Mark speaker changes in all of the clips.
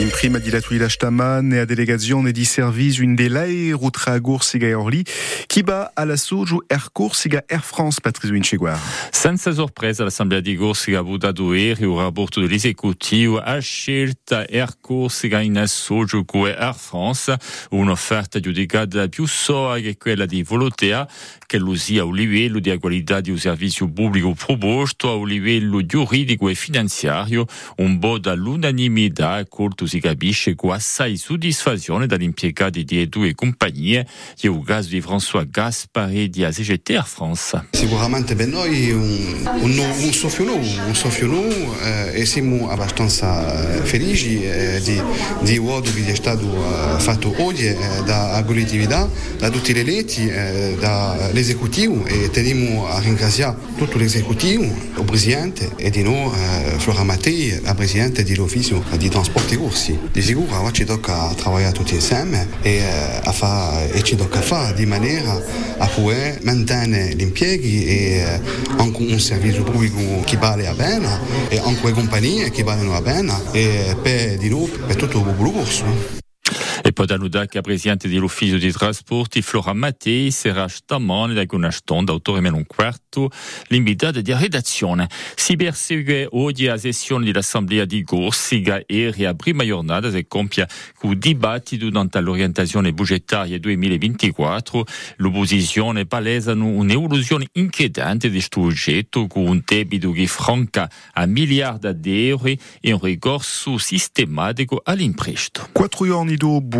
Speaker 1: In prima di Latuila Staman e a delegazione di servizio in dell'aereo tra Gorsiga e Orly, chi va alla Soju Air Corsiga Air France Patrizio Inceguar.
Speaker 2: Senza sorpresa l'Assemblea di Corsiga ha votato ieri un rapporto dell'esecutivo ha scelta Air Corsiga in assoggio con Air France, un'offerta giudicata più soa che quella di Volotea, che lo sia a livello di qualità di un servizio pubblico proposto a livello giuridico e finanziario, un po' dall'unanimità colto si capisce con assai soddisfazione dagli impiegati di compagnie, e il caso di François Gaspari di ACGT Air France.
Speaker 3: Sicuramente per noi un, un, un soffio nuovo, un soffio nuovo eh, e siamo abbastanza felici eh, di, di quello che è stato eh, fatto oggi eh, da tutti gli eletti, eh, dall'esecutivo e teniamo a ringraziare tutto l'esecutivo, il presidente e di eh, Flora Mattei, la. Di sicuro ora ci tocca lavorare tutti insieme e, eh, a fa, e ci tocca fare di maniera a poter mantenere gli impieghi e anche un servizio pubblico che vale a bene e anche le compagnie che valgono a bene e per di noi, per tutto il popolo
Speaker 2: che la Presidente dell'Ufficio di Trasporti, Flora Mattei, sarà stamane da una stonda, autore meno un quarto, l'invitata di redazione. Si persegue oggi la sessione dell'Assemblea di Corsica e la prima giornata si compie con dibattito durante l'orientazione budgetaria 2024. L'opposizione palesano un'evoluzione inquietante di questo oggetto con un debito che franca a miliardi di euro e un ricorso sistematico all'imprestito.
Speaker 1: Quattro giorni dopo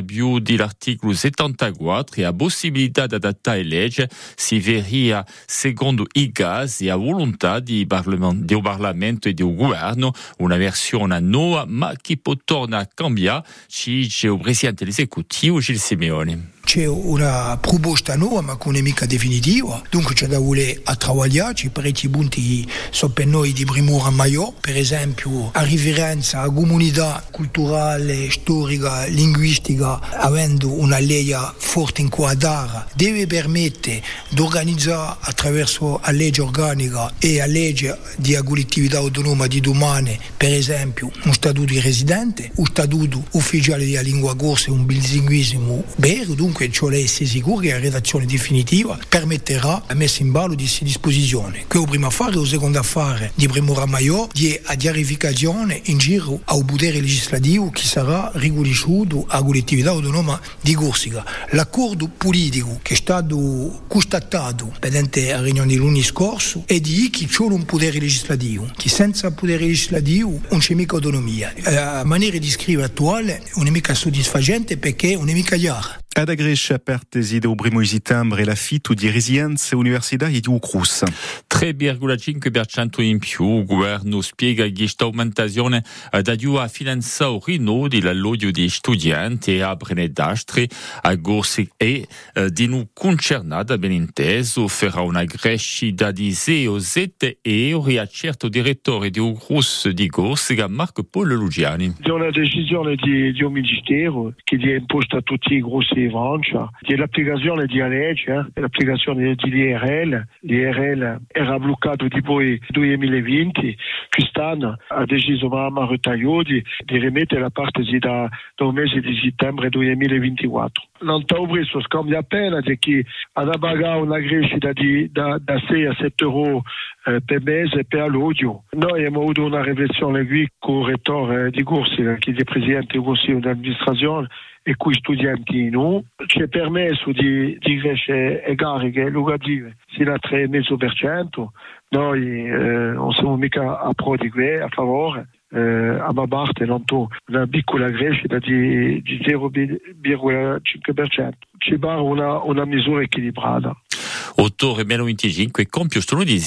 Speaker 2: più dell'articolo 74 e a possibilità di adattare legge si veria secondo i casi a volontà di Parlamento, Parlamento e del governo una versione nuova ma che può tornare a cambiare, ci dice il Presidente dell'Esecutivo Gil Simeoni.
Speaker 4: C'è una proposta nuova ma non è mica definitiva, dunque c'è da voler a c'è parecchi punti sono per noi di primura maggiore, per esempio a riferenza alla comunità culturale, storica, linguistica, avendo una legge forte inquadrata, deve permettere di organizzare attraverso la legge organica e la legge di collettività autonoma di domani, per esempio, un statuto di residente, un statuto ufficiale della lingua corsa e un bilinguismo vero, dunque cioè essere sicuro che la redazione definitiva permetterà la messa in ballo di questa disposizione. Che è il primo affare, il secondo affare di premura maggiore di a chiarificazione in giro al potere legislativo che sarà riconosciuto a collettività autonoma di Corsica. L'accordo politico che è stato constatato mediante la riunione di lunedì scorso è di che c'è un potere legislativo, che senza potere legislativo non c'è mica autonomia. La maniera di scrivere attuale non è mica soddisfacente perché non è mica chiara.
Speaker 1: Ad Agrescia pertesi del primo di settembre la FITU di residenze universitarie di Ucrus.
Speaker 2: 3,5% in più, il governo spiega questa aumentazione aiuta a finanziare il rinnovo dell'alloggio di studenti e a Brenedastre, a Gorsi e di non concernata ben inteso farà una crescita di 0,7 euro e a certo direttore di Ucrus di Gorsica Marco Polo Lugiani.
Speaker 5: È una decisione di, di un ministero che è imposta a tutti i grossi Francia, che è l'applicazione di legge, eh? l'applicazione dell'IRL. L'IRL era bloccato tipo nel 2020, quest'anno ha deciso Mahama Retaglio di, di rimettere la parte da, dal mese di settembre 2024. L'ottobre si scambia appena di che ha pagare una crescita di, da, da 6 a 7 euro per l'audio. Noi abbiamo avuto una riflessione qui con il rettore di Corsica, che è presidente del Consiglio di amministrazione, e cui studenti non, ci è permesso di, di crescere le cariche sino al 3,5%. Noi non siamo mica a pro di questo, a favore. A parte noto una piccola crescita di, di 0,5%. Ci pare una, una misura equilibrata.
Speaker 2: 8 e meno 25 compio sto lunedì.